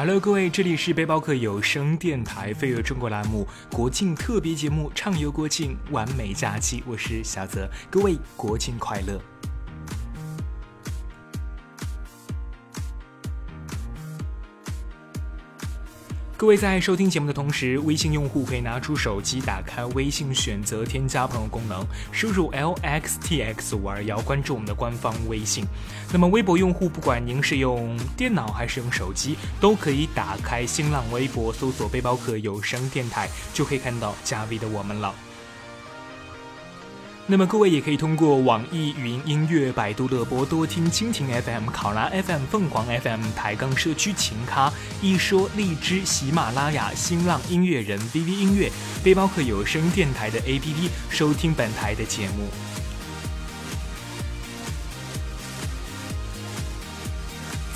Hello，各位，这里是背包客有声电台飞跃中国栏目国庆特别节目，畅游国庆，完美假期，我是小泽，各位国庆快乐。各位在收听节目的同时，微信用户可以拿出手机，打开微信，选择添加朋友功能，输入 l x t x 五二幺，关注我们的官方微信。那么微博用户，不管您是用电脑还是用手机，都可以打开新浪微博，搜索“背包客有声电台”，就可以看到加 V 的我们了。那么各位也可以通过网易云音乐、百度乐播、多听、蜻蜓 FM、考拉 FM、凤凰 FM、抬杠社区、琴咖、一说、荔枝、喜马拉雅、新浪音乐人、VV 音乐、背包客有声电台的 APP 收听本台的节目。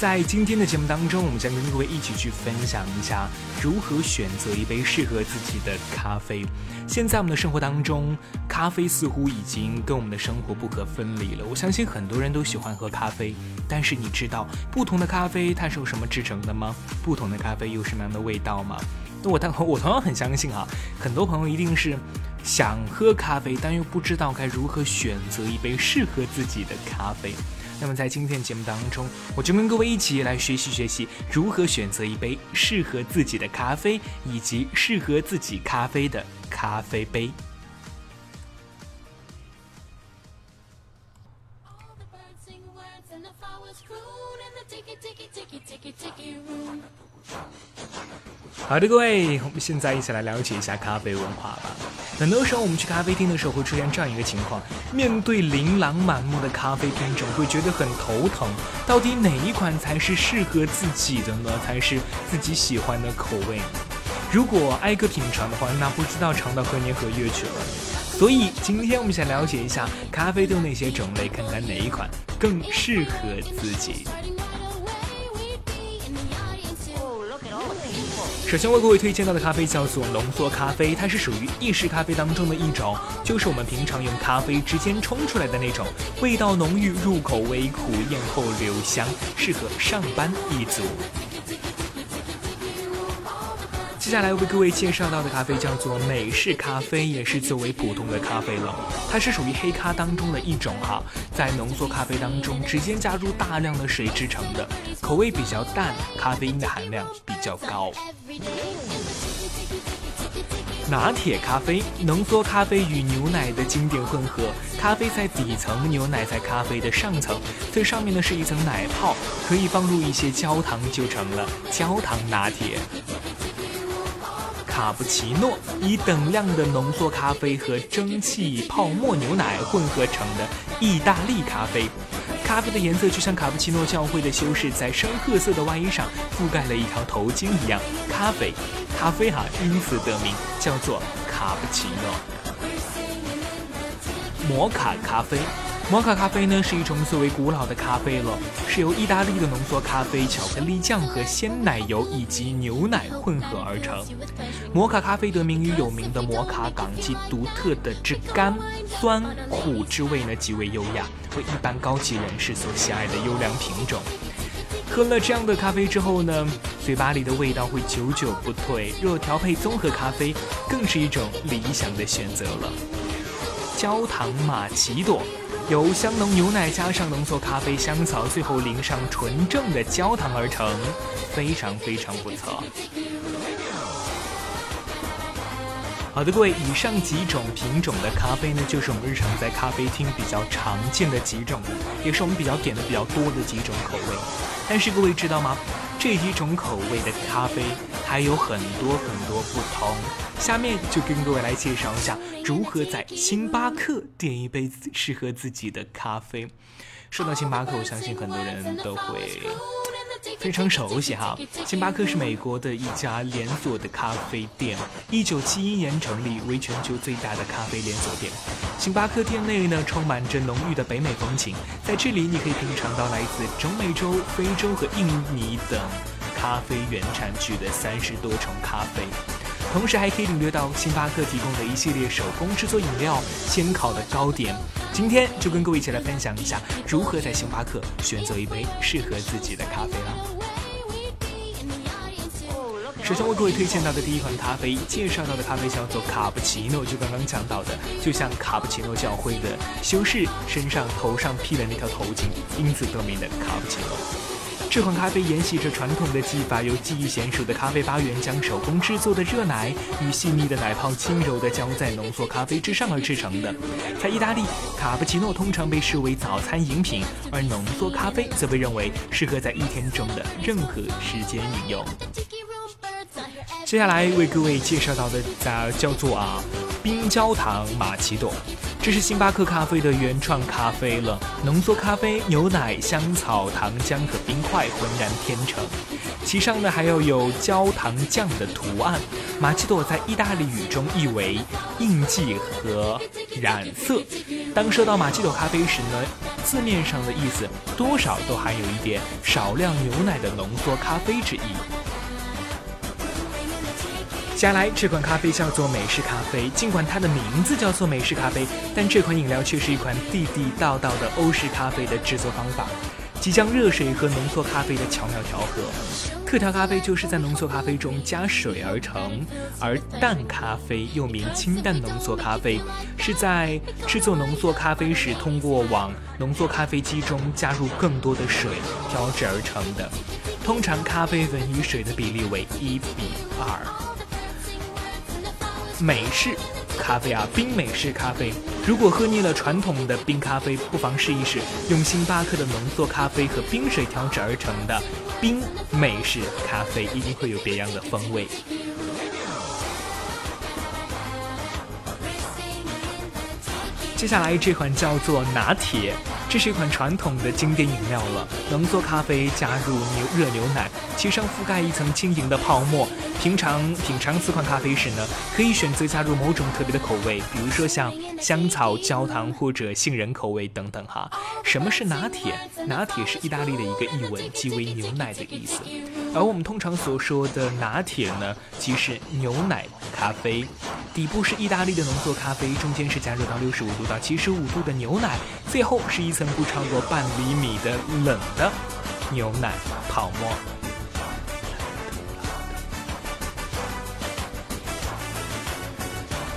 在今天的节目当中，我们将跟各位一起去分享一下如何选择一杯适合自己的咖啡。现在我们的生活当中，咖啡似乎已经跟我们的生活不可分离了。我相信很多人都喜欢喝咖啡，但是你知道不同的咖啡它是由什么制成的吗？不同的咖啡有什么样的味道吗？那我同我同样很相信啊，很多朋友一定是想喝咖啡，但又不知道该如何选择一杯适合自己的咖啡。那么在今天的节目当中，我就跟各位一起来学习学习如何选择一杯适合自己的咖啡，以及适合自己咖啡的咖啡杯。好的，各位，我们现在一起来了解一下咖啡文化吧。很多时候，我们去咖啡厅的时候会出现这样一个情况：面对琳琅满目的咖啡品种，会觉得很头疼。到底哪一款才是适合自己的呢？才是自己喜欢的口味？如果挨个品尝的话，那不知道尝到何年何月去了。所以，今天我们想了解一下咖啡豆那些种类，看看哪一款更适合自己。首先为各位推荐到的咖啡叫做浓缩咖啡，它是属于意式咖啡当中的一种，就是我们平常用咖啡直接冲出来的那种，味道浓郁，入口微苦，咽后留香，适合上班一族。接下来为各位介绍到的咖啡叫做美式咖啡，也是最为普通的咖啡了，它是属于黑咖当中的一种哈，在浓缩咖啡当中直接加入大量的水制成的，口味比较淡，咖啡因的含量比较高。拿铁咖啡，浓缩咖啡与牛奶的经典混合，咖啡在底层，牛奶在咖啡的上层，最上面呢是一层奶泡，可以放入一些焦糖就成了焦糖拿铁。卡布奇诺，以等量的浓缩咖啡和蒸汽泡沫牛奶混合成的意大利咖啡。咖啡的颜色就像卡布奇诺教会的修士在深褐色的外衣上覆盖了一条头巾一样。咖啡，咖啡哈，因此得名，叫做卡布奇诺。摩卡咖啡。摩卡咖啡呢是一种最为古老的咖啡了，是由意大利的浓缩咖啡、巧克力酱和鲜奶油以及牛奶混合而成。摩卡咖啡得名于有名的摩卡港，其独特的之甘酸苦之味呢极为优雅，为一般高级人士所喜爱的优良品种。喝了这样的咖啡之后呢，嘴巴里的味道会久久不退。若调配综合咖啡，更是一种理想的选择了。焦糖玛奇朵。由香浓牛奶加上浓缩咖啡香草，最后淋上纯正的焦糖而成，非常非常不错。好的，各位，以上几种品种的咖啡呢，就是我们日常在咖啡厅比较常见的几种，也是我们比较点的比较多的几种口味。但是各位知道吗？这几种口味的咖啡还有很多很多不同。下面就跟各位来介绍一下如何在星巴克点一杯适合自己的咖啡。说到星巴克，我相信很多人都会非常熟悉哈。星巴克是美国的一家连锁的咖啡店，一九七一年成立，为全球最大的咖啡连锁店。星巴克店内呢，充满着浓郁的北美风情，在这里你可以品尝到来自中美洲、非洲和印尼等咖啡原产区的三十多种咖啡。同时还可以领略到星巴克提供的一系列手工制作饮料、现烤的糕点。今天就跟各位一起来分享一下，如何在星巴克选择一杯适合自己的咖啡了。首先为各位推荐到的第一款咖啡，介绍到的咖啡叫做卡布奇诺，就刚刚讲到的，就像卡布奇诺教会的修士身上头上披的那条头巾，因此得名的卡布奇诺。这款咖啡沿袭着传统的技法，由技艺娴熟的咖啡吧员将手工制作的热奶与细腻的奶泡轻柔地浇在浓缩咖啡之上而制成的。在意大利，卡布奇诺通常被视为早餐饮品，而浓缩咖啡则被认为适合在一天中的任何时间饮用。接下来为各位介绍到的，叫叫做啊冰焦糖玛奇朵。这是星巴克咖啡的原创咖啡了，浓缩咖啡、牛奶、香草、糖浆和冰块浑然天成，其上呢还要有焦糖酱的图案。玛奇朵在意大利语中意为印记和染色。当说到玛奇朵咖啡时呢，字面上的意思多少都含有一点少量牛奶的浓缩咖啡之意。接下来这款咖啡叫做美式咖啡，尽管它的名字叫做美式咖啡，但这款饮料却是一款地地道道的欧式咖啡的制作方法，即将热水和浓缩咖啡的巧妙调和。特调咖啡就是在浓缩咖啡中加水而成，而淡咖啡又名清淡浓缩咖啡，是在制作浓缩咖啡时通过往浓缩咖啡机中加入更多的水调制而成的。通常咖啡粉与水的比例为一比二。美式咖啡啊，冰美式咖啡。如果喝腻了传统的冰咖啡，不妨试一试用星巴克的浓缩咖啡和冰水调制而成的冰美式咖啡，一定会有别样的风味。接下来这款叫做拿铁，这是一款传统的经典饮料了。浓缩咖啡加入牛热牛奶，其上覆盖一层轻盈的泡沫。平常品尝此款咖啡时呢，可以选择加入某种特别的口味，比如说像香草、焦糖或者杏仁口味等等哈。什么是拿铁？拿铁是意大利的一个译文，即为牛奶的意思。而我们通常所说的拿铁呢，即是牛奶咖啡。底部是意大利的浓缩咖啡，中间是加热到六十五度到七十五度的牛奶，最后是一层不超过半厘米的冷的牛奶泡沫。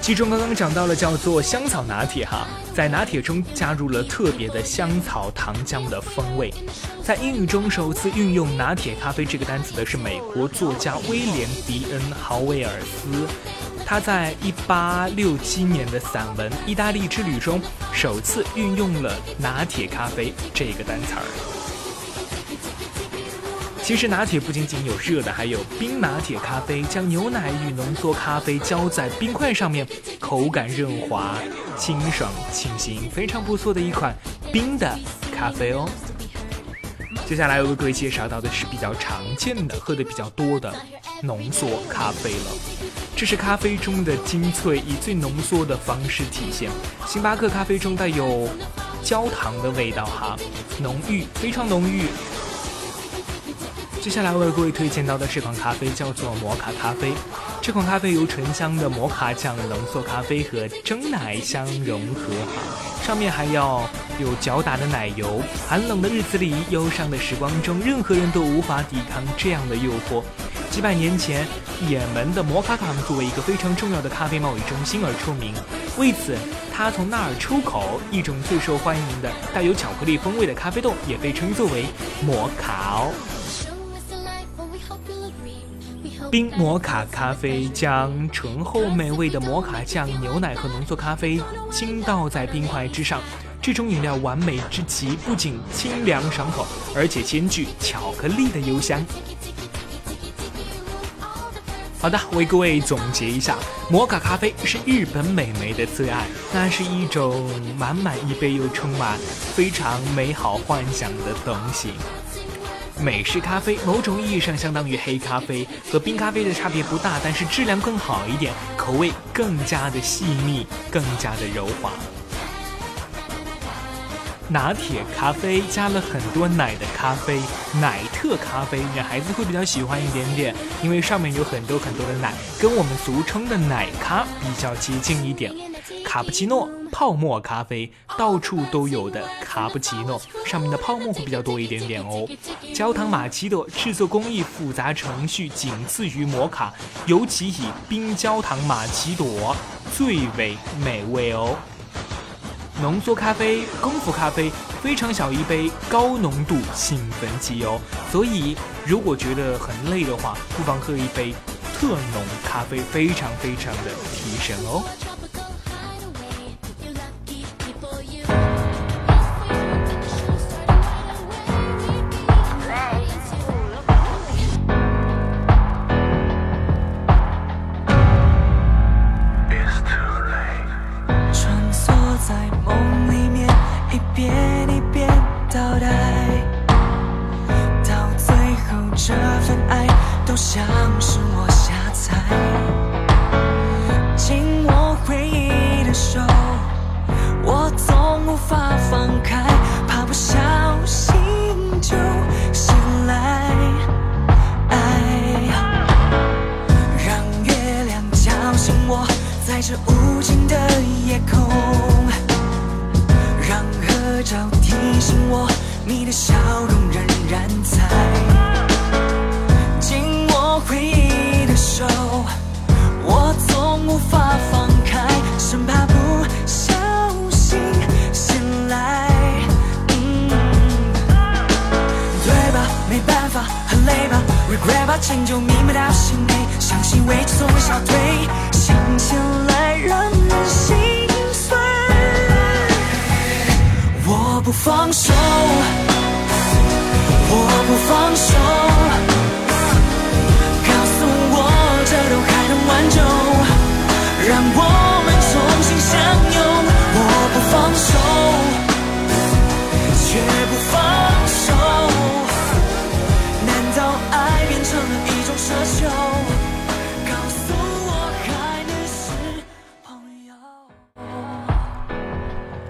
其中刚刚讲到了叫做香草拿铁哈，在拿铁中加入了特别的香草糖浆的风味。在英语中首次运用拿铁咖啡这个单词的是美国作家威廉迪恩豪威尔斯。他在一八六七年的散文《意大利之旅》中，首次运用了“拿铁咖啡”这个单词儿。其实拿铁不仅仅有热的，还有冰拿铁咖啡，将牛奶与浓缩咖啡浇在冰块上面，口感润滑、清爽、清新，非常不错的一款冰的咖啡哦。接下来为各位介绍到的是比较常见的、喝的比较多的浓缩咖啡了。这是咖啡中的精粹，以最浓缩的方式体现。星巴克咖啡中带有焦糖的味道，哈，浓郁，非常浓郁。接下来为各位推荐到的这款咖啡叫做摩卡咖啡。这款咖啡由醇香的摩卡酱浓缩咖啡和蒸奶相融合，上面还要有搅打的奶油。寒冷的日子里，忧伤的时光中，任何人都无法抵抗这样的诱惑。几百年前，也门的摩卡港作为一个非常重要的咖啡贸易中心而出名，为此，它从那儿出口一种最受欢迎的带有巧克力风味的咖啡豆，也被称作为摩卡哦。冰摩卡咖啡将醇厚美味的摩卡酱、牛奶和浓缩咖啡倾倒在冰块之上，这种饮料完美之极，不仅清凉爽口，而且兼具巧克力的幽香。好的，为各位总结一下，摩卡咖啡是日本美眉的最爱，那是一种满满一杯又充满非常美好幻想的东西。美式咖啡某种意义上相当于黑咖啡，和冰咖啡的差别不大，但是质量更好一点，口味更加的细腻，更加的柔滑。拿铁咖啡加了很多奶的咖啡，奶特咖啡，女孩子会比较喜欢一点点，因为上面有很多很多的奶，跟我们俗称的奶咖比较接近一点。卡布奇诺泡沫咖啡，到处都有的卡布奇诺，上面的泡沫会比较多一点点哦。焦糖玛奇朵制作工艺复杂，程序仅次于摩卡，尤其以冰焦糖玛奇朵最为美味哦。浓缩咖啡、功夫咖啡，非常小一杯，高浓度兴奋剂哦。所以如果觉得很累的话，不妨喝一杯特浓咖啡，非常非常的提神哦。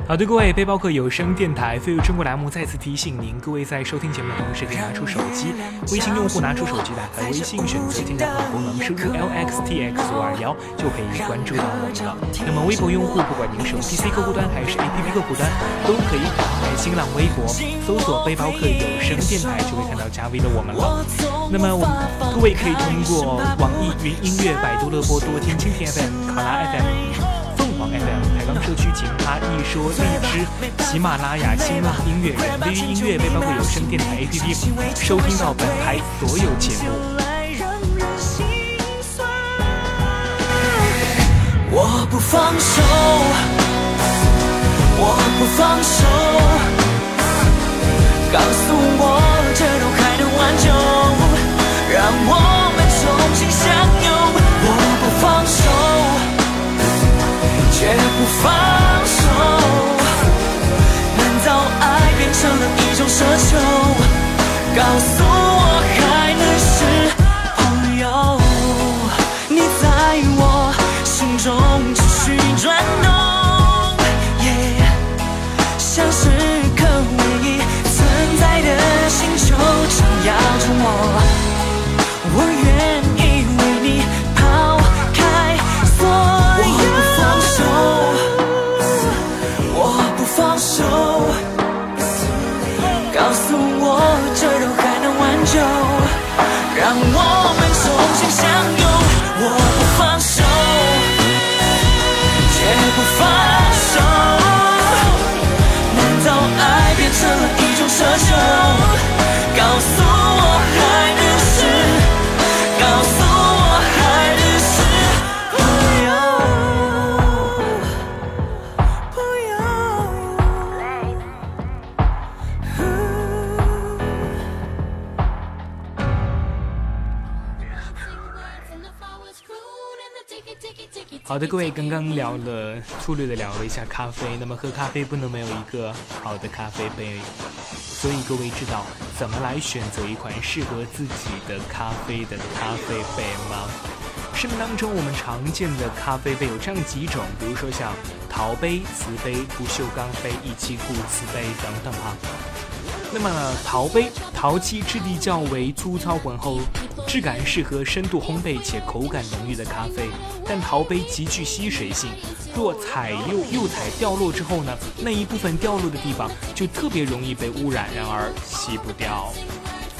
好的，各位背包客有声电台飞入中国栏目再次提醒您，各位在收听节目的同时，可以拿出手机，微信用户拿出手机打开微信，选择添加功能，输入 lxtx 五二幺就可以关注到我们了。那么微博用户，不管您是用 PC 客户端还是 APP 客户端，都可以打开新浪微博，搜索背包客有声电台，就会看到加 V 的我们了。那么，我们各位可以通过网易云音乐、百度乐播、多听蜻蜓 FM、考拉 FM、凤凰 FM、社区、情趴、一说、荔枝、喜马拉雅、新浪音乐人、微音乐、背包客有声电台 APP，收听到本台所有节目。我不放手，我不放手，告诉我这都还能挽救。让我们重新相拥，我不放手，绝不放手。难道爱变成了一种奢求？告诉我还能是朋友？你在我心中好的，各位，刚刚聊了，粗略的聊了一下咖啡。那么喝咖啡不能没有一个好的咖啡杯。所以各位知道怎么来选择一款适合自己的咖啡的咖啡杯吗？市面当中我们常见的咖啡杯有这样几种，比如说像陶杯、瓷杯、不锈钢杯、一气固瓷杯等等哈。那么陶杯，陶器质地较为粗糙浑厚，质感适合深度烘焙且口感浓郁的咖啡。但陶杯极具吸水性，若彩釉釉彩掉落之后呢，那一部分掉落的地方就特别容易被污染，然而洗不掉。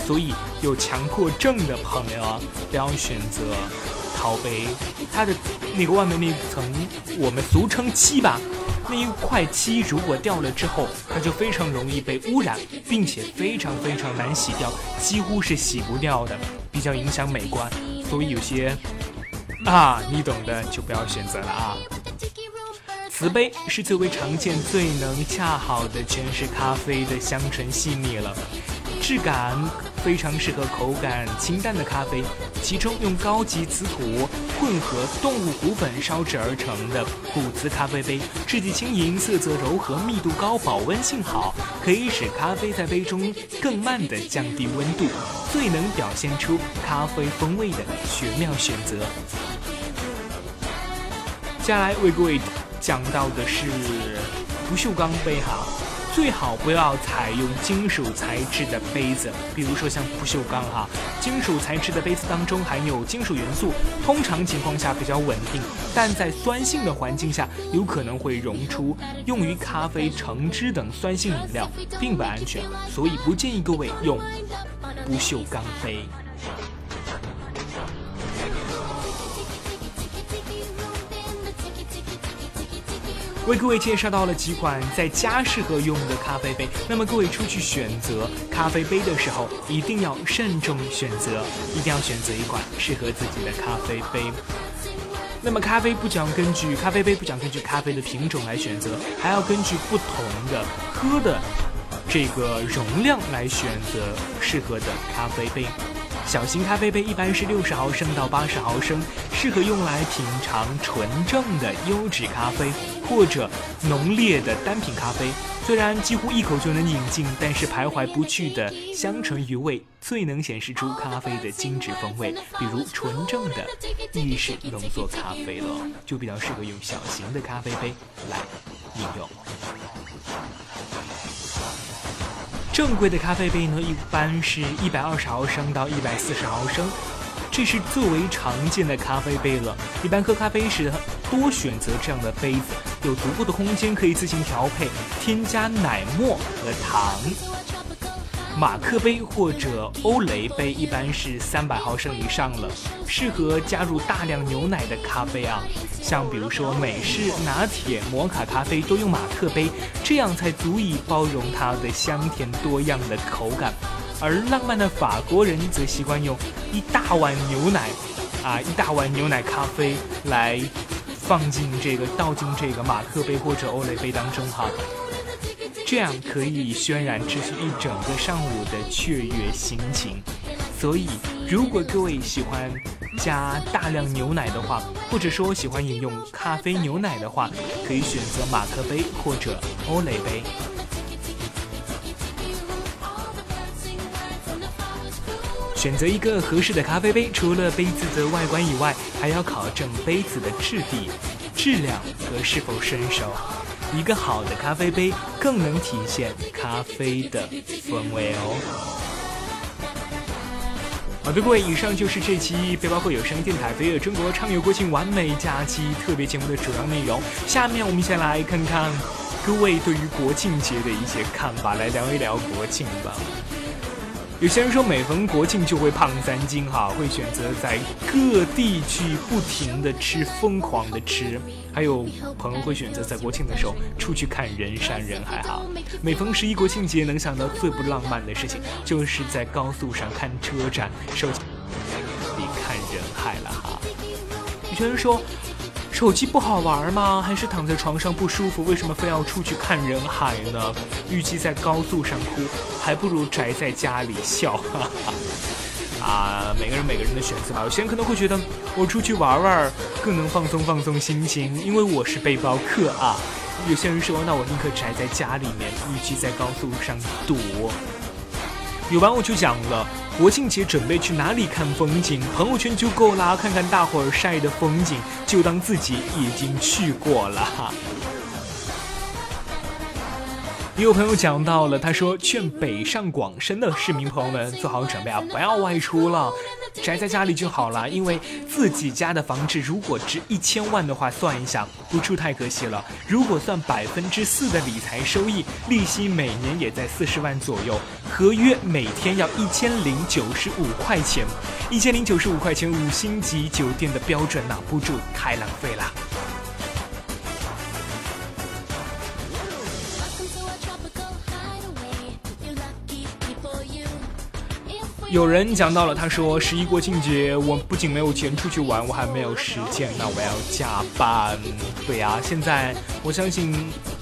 所以有强迫症的朋友，不要选择陶杯，它的那个外面那层我们俗称漆吧，那一块漆如果掉了之后，它就非常容易被污染，并且非常非常难洗掉，几乎是洗不掉的，比较影响美观。所以有些啊，你懂的就不要选择了啊。瓷杯是最为常见、最能恰好的诠释咖啡的香醇细腻了。质感非常适合口感清淡的咖啡，其中用高级瓷土混合动物骨粉烧制而成的古瓷咖啡杯，质地轻盈，色泽柔和，密度高，保温性好，可以使咖啡在杯中更慢地降低温度，最能表现出咖啡风味的绝妙选择。接下来为各位讲到的是不锈钢杯哈。最好不要采用金属材质的杯子，比如说像不锈钢哈。金属材质的杯子当中含有金属元素，通常情况下比较稳定，但在酸性的环境下有可能会溶出用于咖啡、橙汁等酸性饮料，并不安全，所以不建议各位用不锈钢杯。为各位介绍到了几款在家适合用的咖啡杯，那么各位出去选择咖啡杯的时候，一定要慎重选择，一定要选择一款适合自己的咖啡杯。那么咖啡不讲根据咖啡杯不讲根据咖啡的品种来选择，还要根据不同的喝的这个容量来选择适合的咖啡杯。小型咖啡杯一般是六十毫升到八十毫升，适合用来品尝纯正的优质咖啡或者浓烈的单品咖啡。虽然几乎一口就能饮尽，但是徘徊不去的香醇余味最能显示出咖啡的精致风味。比如纯正的意式浓缩咖啡了，就比较适合用小型的咖啡杯来饮用。正规的咖啡杯呢，一般是一百二十毫升到一百四十毫升，这是最为常见的咖啡杯了。一般喝咖啡时，多选择这样的杯子，有足够的空间可以自行调配，添加奶沫和糖。马克杯或者欧蕾杯一般是三百毫升以上了，适合加入大量牛奶的咖啡啊，像比如说美式、拿铁、摩卡咖啡都用马克杯，这样才足以包容它的香甜多样的口感。而浪漫的法国人则习惯用一大碗牛奶，啊，一大碗牛奶咖啡来放进这个倒进这个马克杯或者欧蕾杯当中哈。这样可以渲染持续一整个上午的雀跃心情，所以如果各位喜欢加大量牛奶的话，或者说喜欢饮用咖啡牛奶的话，可以选择马克杯或者欧蕾杯。选择一个合适的咖啡杯，除了杯子的外观以外，还要考证杯子的质地、质量和是否生熟。一个好的咖啡杯更能体现咖啡的风味哦。好的，各位，以上就是这期背包客有声电台飞跃中国畅游国庆完美假期特别节目的主要内容。下面我们先来看看各位对于国庆节的一些看法，来聊一聊国庆吧。有些人说每逢国庆就会胖三斤哈，会选择在各地去不停的吃，疯狂的吃。还有朋友会选择在国庆的时候出去看人山人海哈。每逢十一国庆节，能想到最不浪漫的事情，就是在高速上看车展，手机里看人海了哈。有些人说。手机不好玩吗？还是躺在床上不舒服？为什么非要出去看人海呢？预计在高速上哭，还不如宅在家里笑。哈哈。啊，每个人每个人的选择吧。有些人可能会觉得我出去玩玩更能放松放松心情，因为我是背包客啊。有些人说，那我宁可宅在家里面，与其在高速上堵。有网友就讲了，国庆节准备去哪里看风景？朋友圈就够啦，看看大伙儿晒的风景，就当自己已经去过了。也有朋友讲到了，他说劝北上广深的市民朋友们做好准备啊，不要外出了，宅在家里就好了。因为自己家的房子如果值一千万的话，算一下不出太可惜了。如果算百分之四的理财收益，利息每年也在四十万左右，合约每天要一千零九十五块钱，一千零九十五块钱五星级酒店的标准拿不住，太浪费了。有人讲到了，他说十一国庆节，我不仅没有钱出去玩，我还没有时间，那我要加班。对呀，现在我相信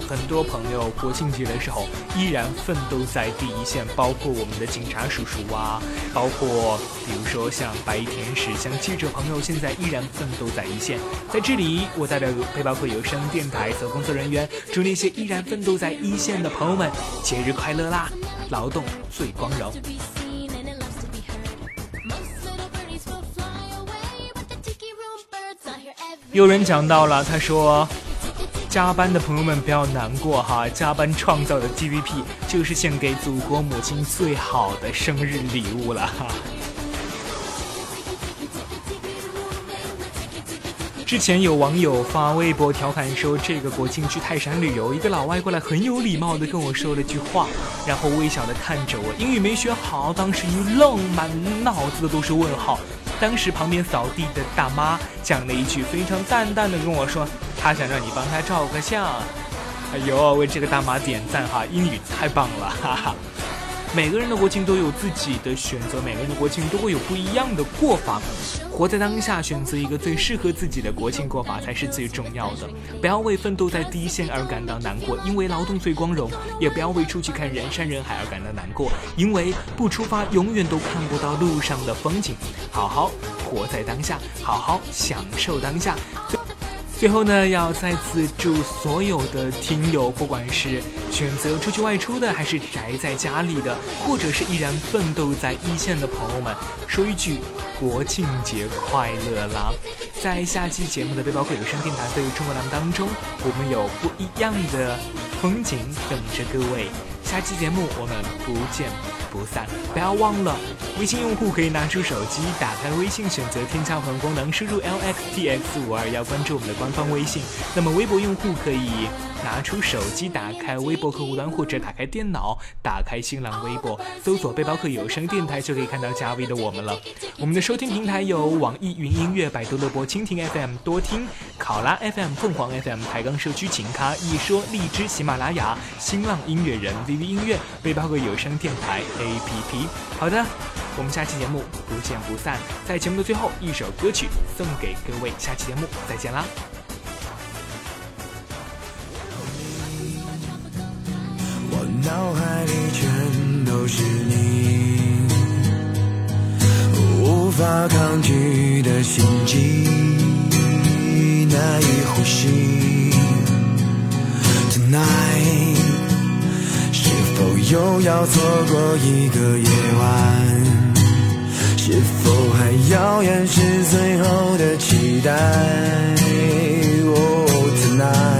很多朋友国庆节的时候依然奋斗在第一线，包括我们的警察叔叔啊，包括比如说像白衣天使，像记者朋友，现在依然奋斗在一线。在这里，我代表背包客有声电台所有工作人员，祝那些依然奋斗在一线的朋友们节日快乐啦！劳动最光荣。有人讲到了，他说，加班的朋友们不要难过哈，加班创造的 GDP 就是献给祖国母亲最好的生日礼物了哈。之前有网友发微博调侃说，这个国庆去泰山旅游，一个老外过来很有礼貌的跟我说了句话，然后微笑的看着我，英语没学好，当时一愣，满脑子的都是问号。当时旁边扫地的大妈讲了一句，非常淡淡的跟我说：“她想让你帮她照个相。”哎呦，为这个大妈点赞哈，英语太棒了，哈哈。每个人的国庆都有自己的选择，每个人的国庆都会有不一样的过法。活在当下，选择一个最适合自己的国庆过法才是最重要的。不要为奋斗在第一线而感到难过，因为劳动最光荣；也不要为出去看人山人海而感到难过，因为不出发永远都看不到路上的风景。好好活在当下，好好享受当下。最后呢，要再次祝所有的听友，不管是选择出去外出的，还是宅在家里的，或者是依然奋斗在一线的朋友们，说一句国庆节快乐啦！在下期节目的背包客有声电台对于中国栏当中，我们有不一样的风景等着各位。下期节目我们不见不散，不要忘了，微信用户可以拿出手机，打开微信，选择添加朋友功能，输入 l x t x 五二幺，关注我们的官方微信。那么微博用户可以。拿出手机，打开微博客户端，或者打开电脑，打开新浪微博，搜索“背包客有声电台”，就可以看到加 V 的我们了。我们的收听平台有网易云音乐、百度乐播、蜻蜓 FM、多听、考拉 FM、凤凰 FM、抬杠社区、琴咖、一说、荔枝、喜马拉雅、新浪音乐人、VV 音乐、背包客有声电台 APP。好的，我们下期节目不见不散。在节目的最后，一首歌曲送给各位，下期节目再见啦。脑海里全都是你，无法抗拒的心悸，难以呼吸。Tonight，是否又要错过一个夜晚？是否还要掩饰最后的期待？Oh tonight，